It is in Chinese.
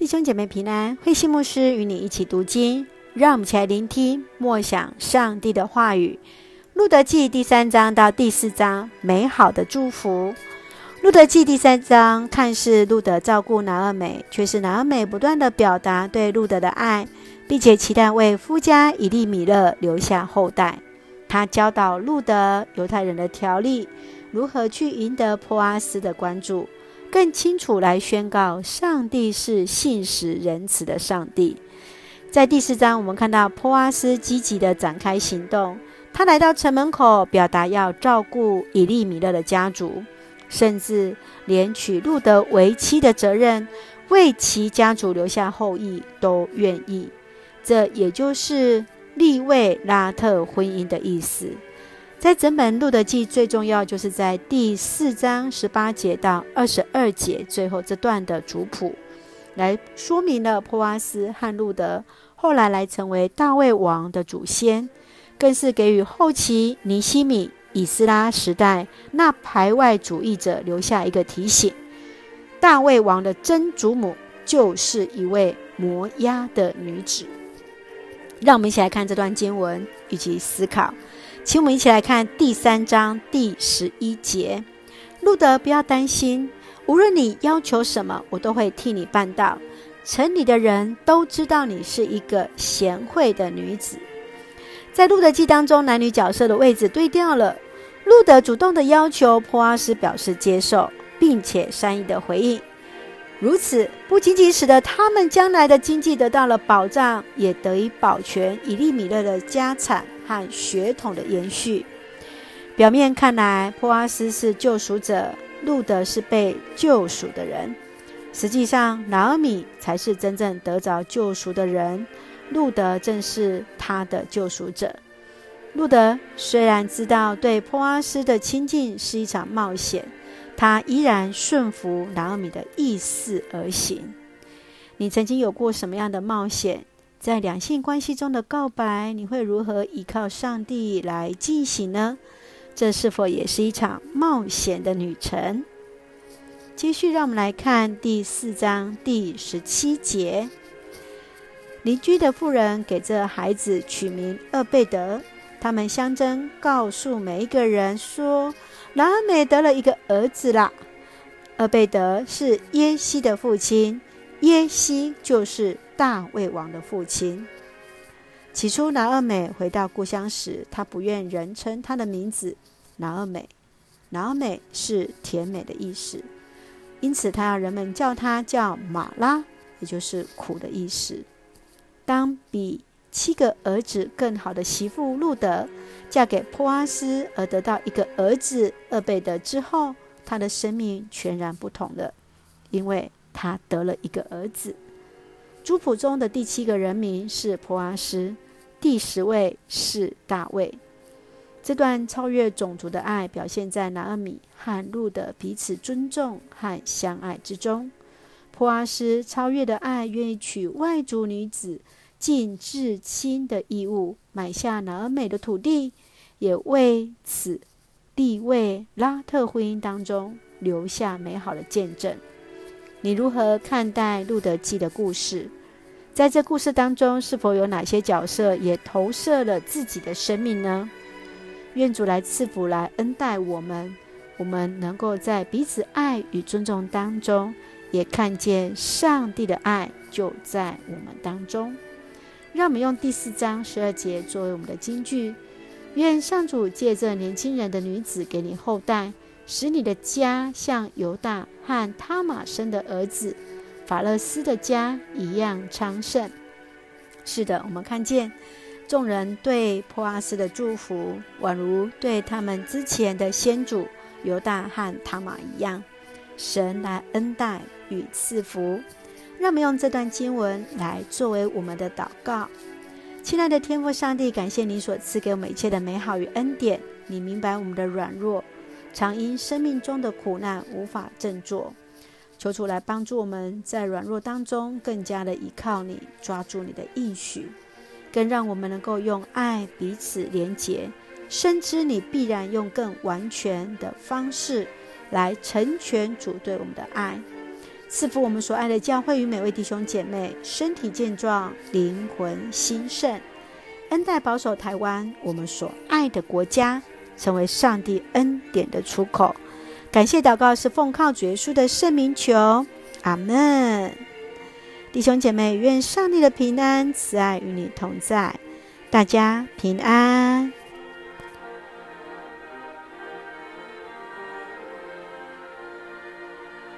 弟兄姐妹平安，慧馨牧师与你一起读经，让我们一起来聆听默想上帝的话语。路德记第三章到第四章，美好的祝福。路德记第三章看似路德照顾拿二美，却是拿二美不断地表达对路德的爱，并且期待为夫家以利米勒留下后代。他教导路德犹太人的条例，如何去赢得波阿斯的关注。更清楚来宣告，上帝是信实仁慈的上帝。在第四章，我们看到波阿斯积极地展开行动，他来到城门口，表达要照顾以利米勒的家族，甚至连娶路得为妻的责任，为其家族留下后裔都愿意。这也就是利未拉特婚姻的意思。在整本路德记最重要，就是在第四章十八节到二十二节最后这段的族谱，来说明了波阿斯和路德后来来成为大卫王的祖先，更是给予后期尼希米、以斯拉时代那排外主义者留下一个提醒：大卫王的曾祖母就是一位摩押的女子。让我们一起来看这段经文，以及思考。请我们一起来看第三章第十一节。路德，不要担心，无论你要求什么，我都会替你办到。城里的人都知道你是一个贤惠的女子。在路得记当中，男女角色的位置对调了。路德主动的要求，波阿斯表示接受，并且善意的回应。如此不仅仅使得他们将来的经济得到了保障，也得以保全以利米勒的家产和血统的延续。表面看来，波阿斯是救赎者，路德是被救赎的人。实际上，拿俄米才是真正得着救赎的人，路德正是他的救赎者。路德虽然知道对波阿斯的亲近是一场冒险。他依然顺服拿俄米的意思而行。你曾经有过什么样的冒险？在两性关系中的告白，你会如何依靠上帝来进行呢？这是否也是一场冒险的旅程？继续，让我们来看第四章第十七节。邻居的妇人给这孩子取名厄贝德，他们相争，告诉每一个人说。拿俄美得了一个儿子啦。厄贝德是耶西的父亲，耶西就是大卫王的父亲。起初，拿俄美回到故乡时，他不愿人称他的名字拿俄美。拿俄美是甜美的意思，因此他要人们叫他叫马拉，也就是苦的意思。当比七个儿子更好的媳妇路得嫁给波阿斯，而得到一个儿子厄贝德之后，他的生命全然不同了，因为他得了一个儿子。族谱中的第七个人名是波阿斯，第十位是大卫。这段超越种族的爱表现在拿阿米和路德彼此尊重和相爱之中。波阿斯超越的爱，愿意娶外族女子。尽至亲的义务，买下南美的土地，也为此利未拉特婚姻当中留下美好的见证。你如何看待路德记的故事？在这故事当中，是否有哪些角色也投射了自己的生命呢？愿主来赐福，来恩待我们，我们能够在彼此爱与尊重当中，也看见上帝的爱就在我们当中。让我们用第四章十二节作为我们的金句。愿上主借这年轻人的女子给你后代，使你的家像犹大和他玛生的儿子法勒斯的家一样昌盛。是的，我们看见众人对波阿斯的祝福，宛如对他们之前的先祖犹大和他玛一样，神来恩待与赐福。让我们用这段经文来作为我们的祷告。亲爱的天父上帝，感谢你所赐给我们一切的美好与恩典。你明白我们的软弱，常因生命中的苦难无法振作。求主来帮助我们在软弱当中更加的依靠你，抓住你的应许，更让我们能够用爱彼此连结，深知你必然用更完全的方式来成全主对我们的爱。赐福我们所爱的教会与每位弟兄姐妹身体健壮，灵魂兴盛，恩待保守台湾，我们所爱的国家，成为上帝恩典的出口。感谢祷告是奉靠主耶稣的圣名求，阿门。弟兄姐妹，愿上帝的平安慈爱与你同在，大家平安。